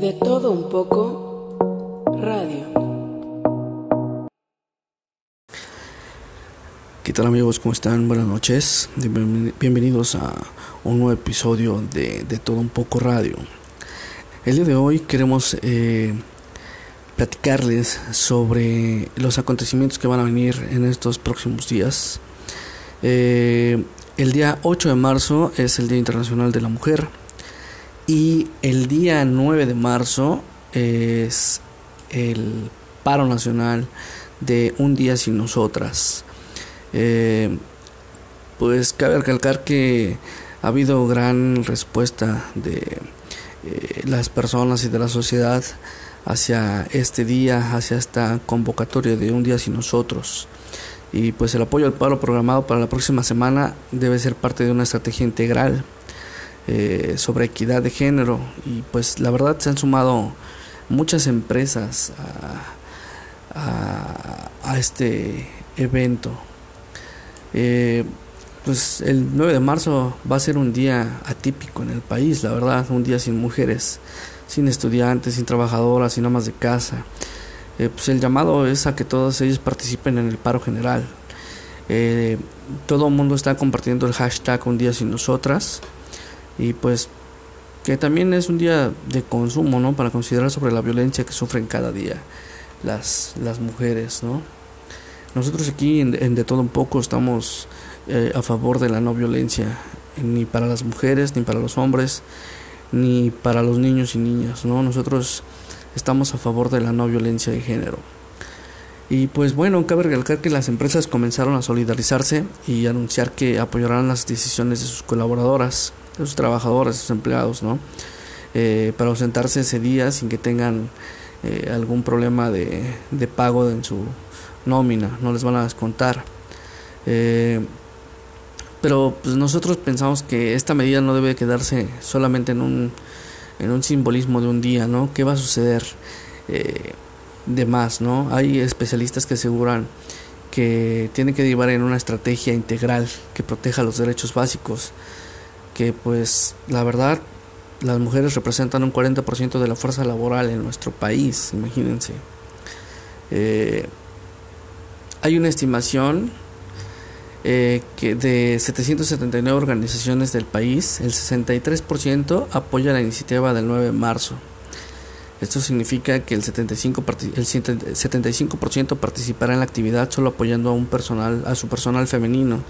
De todo un poco, radio. ¿Qué tal amigos? ¿Cómo están? Buenas noches. Bienvenidos a un nuevo episodio de De todo un poco radio. El día de hoy queremos eh, platicarles sobre los acontecimientos que van a venir en estos próximos días. Eh, el día 8 de marzo es el Día Internacional de la Mujer. Y el día 9 de marzo es el paro nacional de Un día sin nosotras. Eh, pues cabe recalcar que ha habido gran respuesta de eh, las personas y de la sociedad hacia este día, hacia esta convocatoria de Un día sin nosotros. Y pues el apoyo al paro programado para la próxima semana debe ser parte de una estrategia integral eh, sobre equidad de género y pues la verdad se han sumado muchas empresas a, este evento. Eh, pues el 9 de marzo va a ser un día atípico en el país, la verdad, un día sin mujeres, sin estudiantes, sin trabajadoras, sin amas de casa. Eh, pues el llamado es a que todos ellos participen en el paro general. todo el mundo está compartiendo el hashtag un día sin nosotras y pues que también es un día de consumo, ¿no? Para considerar sobre la violencia que sufren cada día las, las mujeres, ¿no? Nosotros aquí en, De Todo Un Poco estamos eh, a favor de la no violencia, ni para las mujeres, ni para los hombres, ni para los niños y niñas, ¿no? Nosotros estamos a favor de la no violencia de género. Y pues bueno, cabe recalcar que las empresas comenzaron a solidarizarse y anunciar que apoyarán las decisiones de sus colaboradoras sus trabajadores, sus empleados, ¿no? Eh, para ausentarse ese día sin que tengan eh, algún problema de, de, pago en su nómina, no les van a descontar. Eh, pero pues nosotros pensamos que esta medida no debe quedarse solamente en un, en un simbolismo de un día, ¿no? ¿Qué va a suceder de más, ¿no? Hay especialistas que aseguran que tiene que llevar en una estrategia integral que proteja los derechos básicos que pues la verdad las mujeres representan un 40% de la fuerza laboral en nuestro país, imagínense. Eh, hay una estimación eh, que de 779 organizaciones del país, el 63% apoya la iniciativa del 9 de marzo. Esto significa que el 75%, el 75 participará en la actividad solo apoyando a un personal, a su personal femenino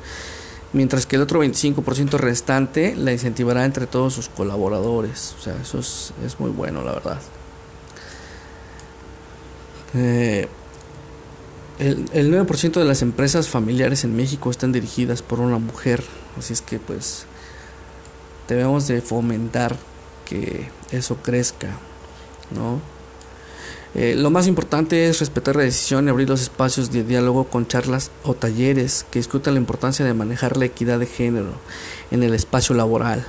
mientras que el otro 25% restante la incentivará entre todos sus colaboradores. O sea, eso es, muy bueno, la verdad. Eh, el, el 9% de las empresas familiares en México están dirigidas por una mujer, así es que pues debemos de fomentar que eso crezca, ¿no? Eh, lo más importante es respetar la decisión y abrir los espacios de diálogo con charlas o talleres que discutan la importancia de manejar la equidad de género en el espacio laboral.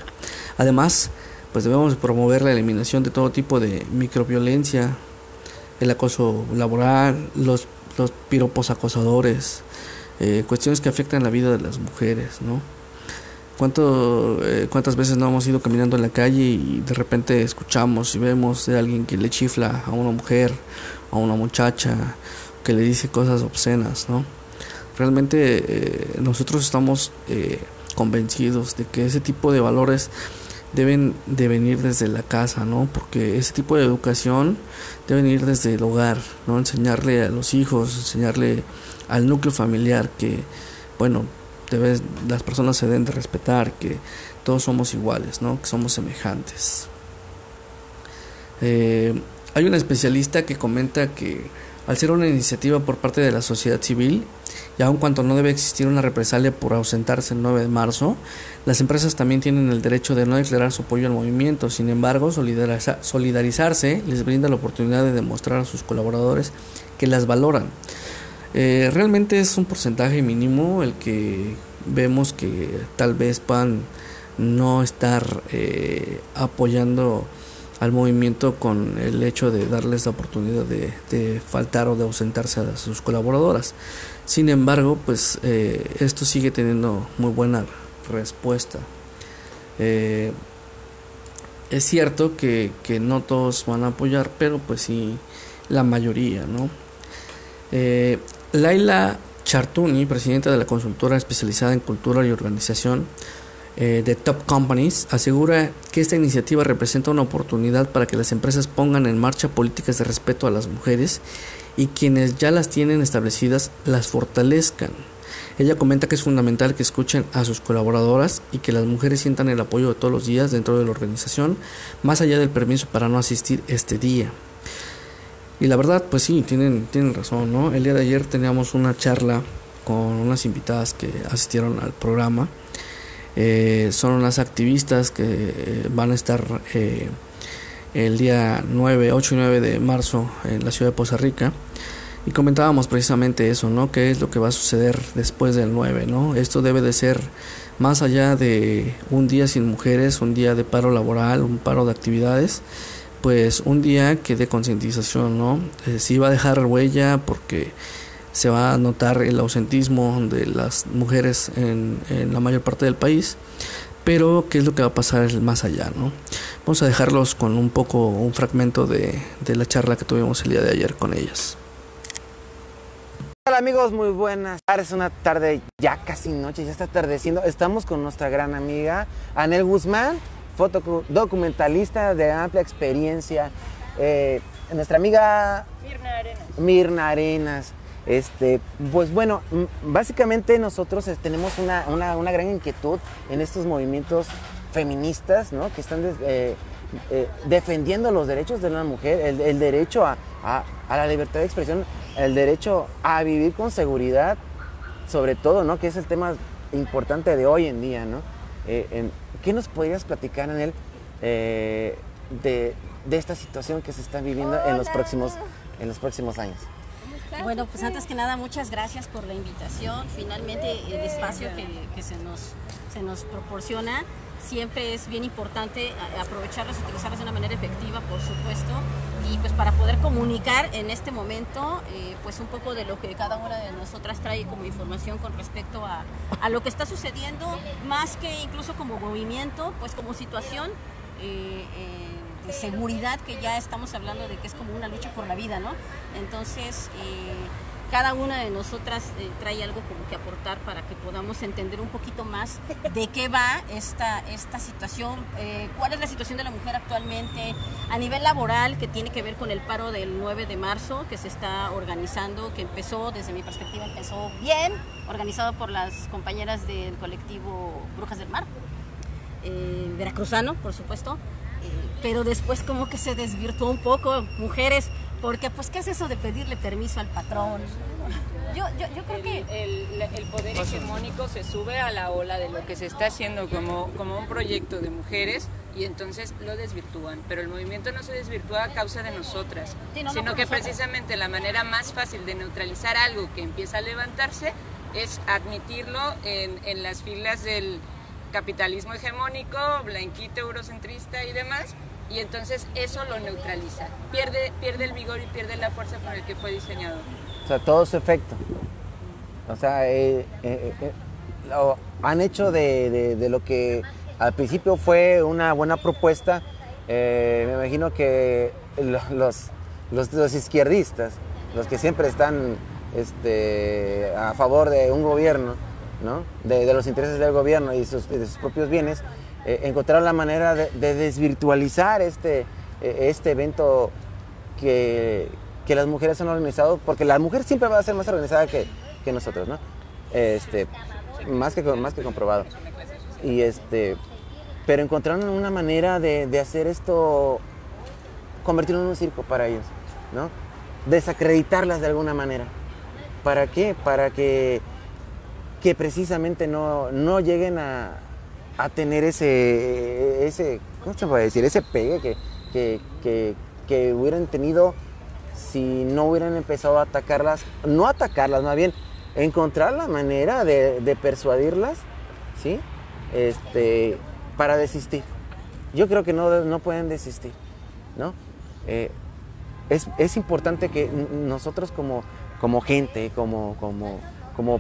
Además, pues debemos promover la eliminación de todo tipo de microviolencia, el acoso laboral, los, los piropos acosadores, eh, cuestiones que afectan la vida de las mujeres, ¿no? ¿Cuánto, eh, ¿Cuántas veces no hemos ido caminando en la calle y de repente escuchamos y vemos de alguien que le chifla a una mujer, a una muchacha, que le dice cosas obscenas, ¿no? Realmente eh, nosotros estamos eh, convencidos de que ese tipo de valores deben de venir desde la casa, ¿no? Porque ese tipo de educación debe venir desde el hogar, ¿no? Enseñarle a los hijos, enseñarle al núcleo familiar que, bueno, las personas se deben de respetar, que todos somos iguales, ¿no? que somos semejantes. Eh, hay un especialista que comenta que al ser una iniciativa por parte de la sociedad civil, y aun cuando no debe existir una represalia por ausentarse el 9 de marzo, las empresas también tienen el derecho de no declarar su apoyo al movimiento. Sin embargo, solidarizarse les brinda la oportunidad de demostrar a sus colaboradores que las valoran. Eh, realmente es un porcentaje mínimo el que vemos que tal vez puedan no estar eh, apoyando al movimiento con el hecho de darles la oportunidad de, faltar o de ausentarse a sus colaboradoras. Sin embargo, pues eh, esto sigue teniendo muy buena respuesta. es cierto que, que, no todos van a apoyar, pero pues sí la mayoría, ¿no? Laila Chartuni, presidenta de la consultora especializada en cultura y organización eh, de Top Companies, asegura que esta iniciativa representa una oportunidad para que las empresas pongan en marcha políticas de respeto a las mujeres y quienes ya las tienen establecidas las fortalezcan. Ella comenta que es fundamental que escuchen a sus colaboradoras y que las mujeres sientan el apoyo de todos los días dentro de la organización, más allá del permiso para no asistir este día. Y la verdad, pues sí, tienen, tienen razón, ¿no? El día de ayer teníamos una charla con unas invitadas que asistieron al programa. Eh, son unas activistas que eh, van a estar eh, el día 9, 8 y 9 de marzo en la ciudad de Poza Rica. Y comentábamos precisamente eso, ¿no? ¿Qué es lo que va a suceder después del 9, ¿no? Esto debe de ser más allá de un día sin mujeres, un día de paro laboral, un paro de actividades pues un día que de concientización, ¿no? Eh, sí va a dejar huella porque se va a notar el ausentismo de las mujeres en, la mayor parte del país, pero qué es lo que va a pasar más allá, ¿no? Vamos a dejarlos con un poco, un fragmento de, de la charla que tuvimos el día de ayer con ellas. Hola amigos, muy buenas tardes, una tarde ya casi noche, ya está atardeciendo. Estamos con nuestra gran amiga Anel Guzmán, documentalista de amplia experiencia. Eh, nuestra amiga Mirna Arenas. Mirna Arenas. Este, pues bueno, básicamente nosotros eh, tenemos una, gran inquietud en estos movimientos feministas, ¿no? Que están eh, defendiendo los derechos de una mujer, el, derecho a, la libertad de expresión, el derecho a vivir con seguridad, sobre todo, ¿no? Que es el tema importante de hoy en día, ¿no? En, ¿Qué nos podrías platicar, en él eh, de, esta situación que se está viviendo en los próximos, en los próximos años? Bueno, pues antes que nada, muchas gracias por la invitación. Finalmente, el espacio que, se, nos, se nos proporciona siempre es bien importante aprovecharlos y utilizarlos de una manera efectiva, por supuesto, y pues para poder comunicar en este momento eh, pues un poco de lo que cada una de nosotras trae como información con respecto a, lo que está sucediendo, más que incluso como movimiento, pues como situación. Eh, eh, de seguridad que ya estamos hablando de que es como una lucha por la vida, ¿no? Entonces, cada una de nosotras eh, trae algo como que aportar para que podamos entender un poquito más de qué va esta, esta situación, eh, cuál es la situación de la mujer actualmente a nivel laboral que tiene que ver con el paro del 9 de marzo que se está organizando, que empezó, desde mi perspectiva, empezó bien, organizado por las compañeras del colectivo Brujas del Mar, eh, veracruzano, por supuesto, pero después como que se desvirtuó un poco, mujeres porque, pues, ¿qué es eso de pedirle permiso al patrón? Yo, yo, yo creo que el, poder hegemónico se sube a la ola de lo que se está haciendo como, como un proyecto de mujeres y entonces lo desvirtúan. Pero el movimiento no se desvirtúa a causa de nosotras, sino que precisamente la manera más fácil de neutralizar algo que empieza a levantarse es admitirlo en, en las filas del capitalismo hegemónico, blanquito, eurocentrista y demás, y entonces eso lo neutraliza. Pierde, pierde el vigor y pierde la fuerza con el que fue diseñado. O sea, todo su efecto. O sea, eh, eh, eh, lo han hecho de, lo que al principio fue una buena propuesta. me imagino que los, los, izquierdistas, los que siempre están este, a favor de un gobierno, ¿no? de, los intereses del gobierno y de sus propios bienes, eh, encontrar la manera de, desvirtualizar este, e, este evento que, que, las mujeres han organizado, porque la mujer siempre va a ser más organizada que, que nosotros, ¿no? Este, más, que, más que comprobado. Y este, pero encontraron una manera de, de hacer esto, convertirlo en un circo para ellos, ¿no? Desacreditarlas de alguna manera. ¿Para qué? Para que, que precisamente no, no lleguen a, a tener ese, ese, ¿cómo se puede decir? Ese pegue que, que, hubieran tenido si no hubieran empezado a atacarlas, no atacarlas, más bien encontrar la manera de, persuadirlas, ¿sí? Este, para desistir. Yo creo que no, no pueden desistir, ¿no? Eh, es, importante que nosotros como, como gente, como, como, como,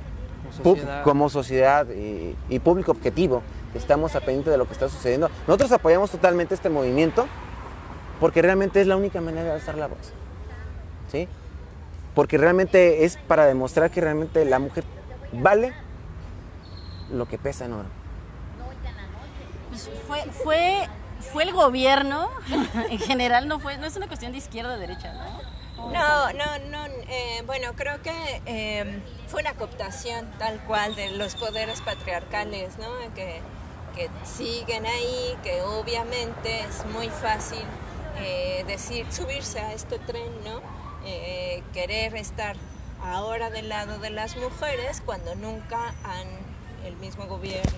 sociedad, como sociedad y, y, público objetivo, estamos a pendiente de lo que está sucediendo. Nosotros apoyamos totalmente este movimiento porque realmente es la única manera de alzar la voz. ¿Sí? Porque realmente es para demostrar que realmente la mujer vale lo que pesa en oro. Fue, fue, fue el gobierno, en general no fue, no es una cuestión de izquierda o derecha, ¿no? No, no, no. eh, bueno, creo que eh, fue una cooptación tal cual de los poderes patriarcales, ¿no? Que, que siguen ahí, que obviamente es muy fácil eh, decir, subirse a este tren, ¿no? Eh, querer estar ahora del lado de las mujeres cuando nunca han el mismo gobierno,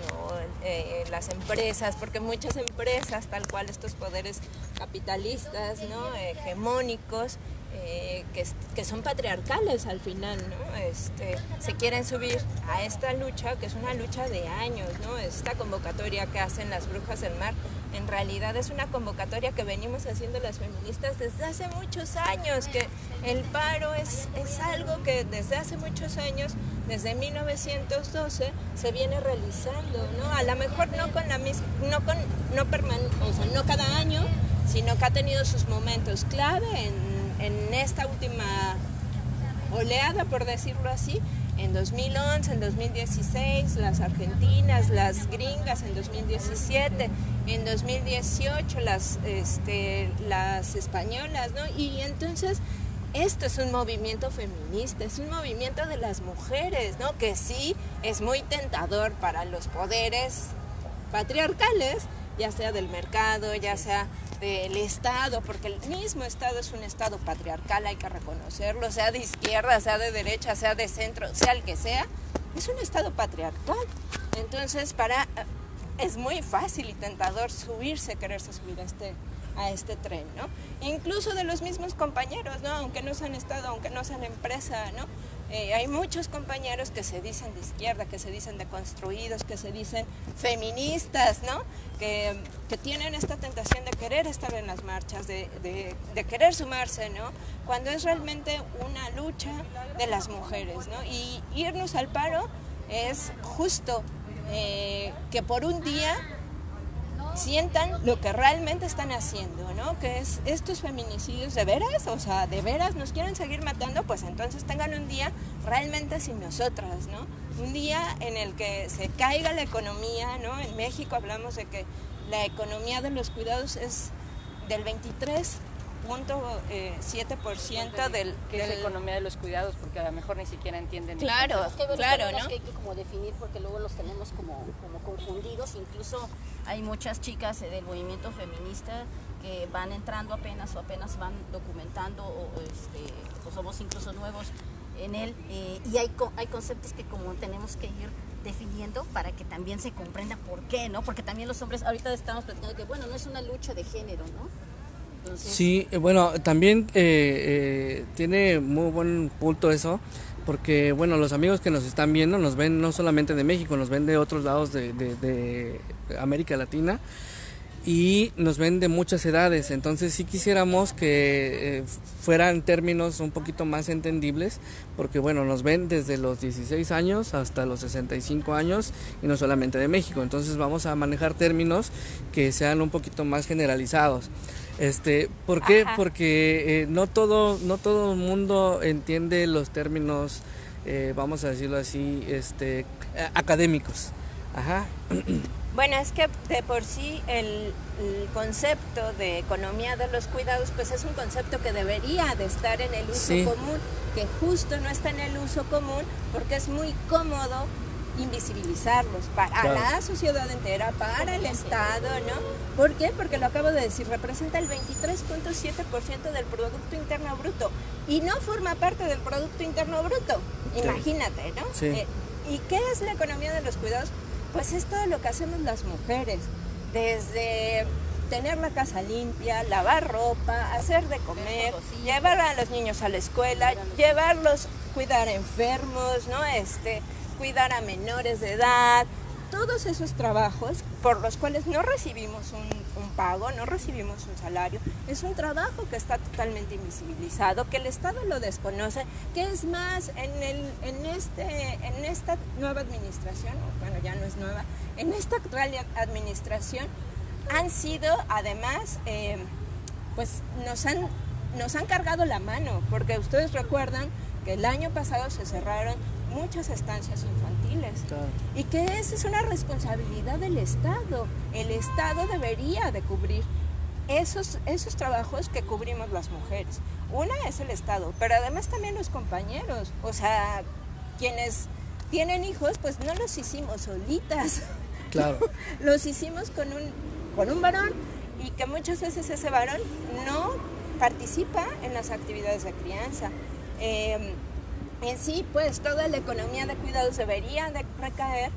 eh, las empresas, porque muchas empresas, tal cual estos poderes capitalistas, ¿no? hegemónicos, eh, que, que, son patriarcales al final, ¿no? Este, se quieren subir a esta lucha, que es una lucha de años, ¿no? Esta convocatoria que hacen las brujas del mar, en realidad es una convocatoria que venimos haciendo las feministas desde hace muchos años, que el paro es, es algo que desde hace muchos años, desde 1912, se viene realizando, ¿no? A lo mejor no con la misma, no con, no perman o sea, no cada año, sino que ha tenido sus momentos clave en en esta última oleada, por decirlo así, en 2011, en 2016, las argentinas, las gringas en 2017, en 2018 las, este, las españolas, ¿no? Y entonces esto es un movimiento feminista, es un movimiento de las mujeres, ¿no? Que sí es muy tentador para los poderes patriarcales, ya sea del mercado, ya sea del Estado, porque el mismo Estado es un Estado patriarcal, hay que reconocerlo, sea de izquierda, sea de derecha, sea de centro, sea el que sea, es un Estado patriarcal. Entonces, para es muy fácil y tentador subirse, quererse subir a este, a este tren, ¿no? Incluso de los mismos compañeros, ¿no? Aunque no sean Estado, aunque no sean empresa, ¿no? Eh, hay muchos compañeros que se dicen de izquierda, que se dicen deconstruidos, que se dicen feministas, ¿no? Que, que tienen esta tentación de querer estar en las marchas, de, de, querer sumarse, ¿no? Cuando es realmente una lucha de las mujeres, ¿no? Y irnos al paro es justo eh, que por un día sientan lo que realmente están haciendo, ¿no? Que es estos feminicidios de veras, o sea, de veras nos quieren seguir matando, pues entonces tengan un día realmente sin nosotras, ¿no? Un día en el que se caiga la economía, ¿no? En México hablamos de que la economía de los cuidados es del 23 0.7% del... que del... es economía de los cuidados? Porque a lo mejor ni siquiera entienden. Claro, que claro, ¿no? ¿no? que hay que como definir porque luego los tenemos como, como confundidos. Incluso hay muchas chicas del movimiento feminista que van entrando apenas o apenas van documentando o, este, o somos incluso nuevos en él eh, y hay, hay conceptos que como tenemos que ir definiendo para que también se comprenda por qué, ¿no? Porque también los hombres, ahorita estamos platicando que, bueno, no es una lucha de género, ¿no? Sí, bueno, también eh, eh, tiene muy buen punto eso, porque bueno, los amigos que nos están viendo nos ven no solamente de México, nos ven de otros lados de América Latina y nos ven de muchas edades, entonces sí quisiéramos que eh, fueran términos un poquito más entendibles, porque bueno, nos ven desde los 16 años hasta los 65 años y no solamente de México, entonces vamos a manejar términos que sean un poquito más generalizados. Este, ¿por qué? Ajá. Porque eh, no todo no todo el mundo entiende los términos eh, vamos a decirlo así, este académicos. Ajá. Bueno, es que de por sí el, el, concepto de economía de los cuidados, pues es un concepto que debería de estar en el uso sí. común, que justo no está en el uso común porque es muy cómodo invisibilizarlos para claro. la sociedad entera, para el Estado, ¿no? ¿Por qué? Porque lo acabo de decir, representa el 23.7% del Producto Interno Bruto y no forma parte del Producto Interno Bruto, imagínate, ¿no? Sí. Eh, ¿Y qué es la economía de los cuidados? Pues es todo lo que hacemos las mujeres, desde tener la casa limpia, lavar ropa, hacer de comer, llevar a los niños a la escuela, llevarlos, cuidar enfermos, ¿no? Este, cuidar a menores de edad, todos esos trabajos por los cuales no recibimos un, pago, no recibimos un salario, es un trabajo que está totalmente invisibilizado, que el Estado lo desconoce, que es más, en, el, en, este, en esta nueva administración, bueno, ya no es nueva, en esta actual administración han sido además, eh, pues nos han, nos han cargado la mano, porque ustedes recuerdan que el año pasado se cerraron muchas estancias infantiles Claro. y que esa es una responsabilidad del Estado. El Estado debería de cubrir esos, esos trabajos que cubrimos las mujeres. Una es el Estado, pero además también los compañeros, o sea, quienes tienen hijos, pues no los hicimos solitas, Claro. los hicimos con un, con un varón y que muchas veces ese varón no participa en las actividades de crianza. Eh, en sí, pues toda la economía de cuidados debería de recaer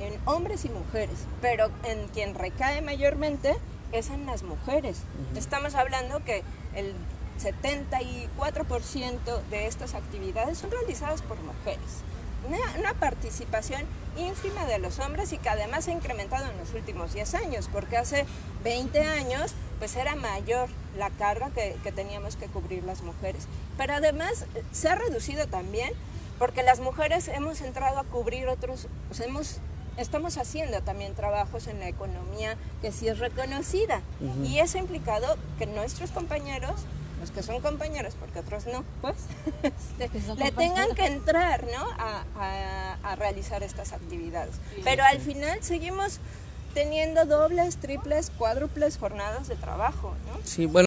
en hombres y mujeres, pero en quien recae mayormente es en las mujeres. Estamos hablando que el 74% de estas actividades son realizadas por mujeres. Una, una, participación ínfima de los hombres y que además se ha incrementado en los últimos 10 años, porque hace 20 años pues era mayor la carga que, que teníamos que cubrir las mujeres. Pero además se ha reducido también porque las mujeres hemos entrado a cubrir otros, hemos, estamos haciendo también trabajos en la economía que sí es reconocida. Uh -huh. Y eso ha implicado que nuestros compañeros los que son compañeros, porque otros no, pues, este, le tengan que entrar, ¿no? A, a, a realizar estas actividades. Sí, Pero sí. al final seguimos teniendo dobles, triples, cuádruples jornadas de trabajo, ¿no? Sí, bueno.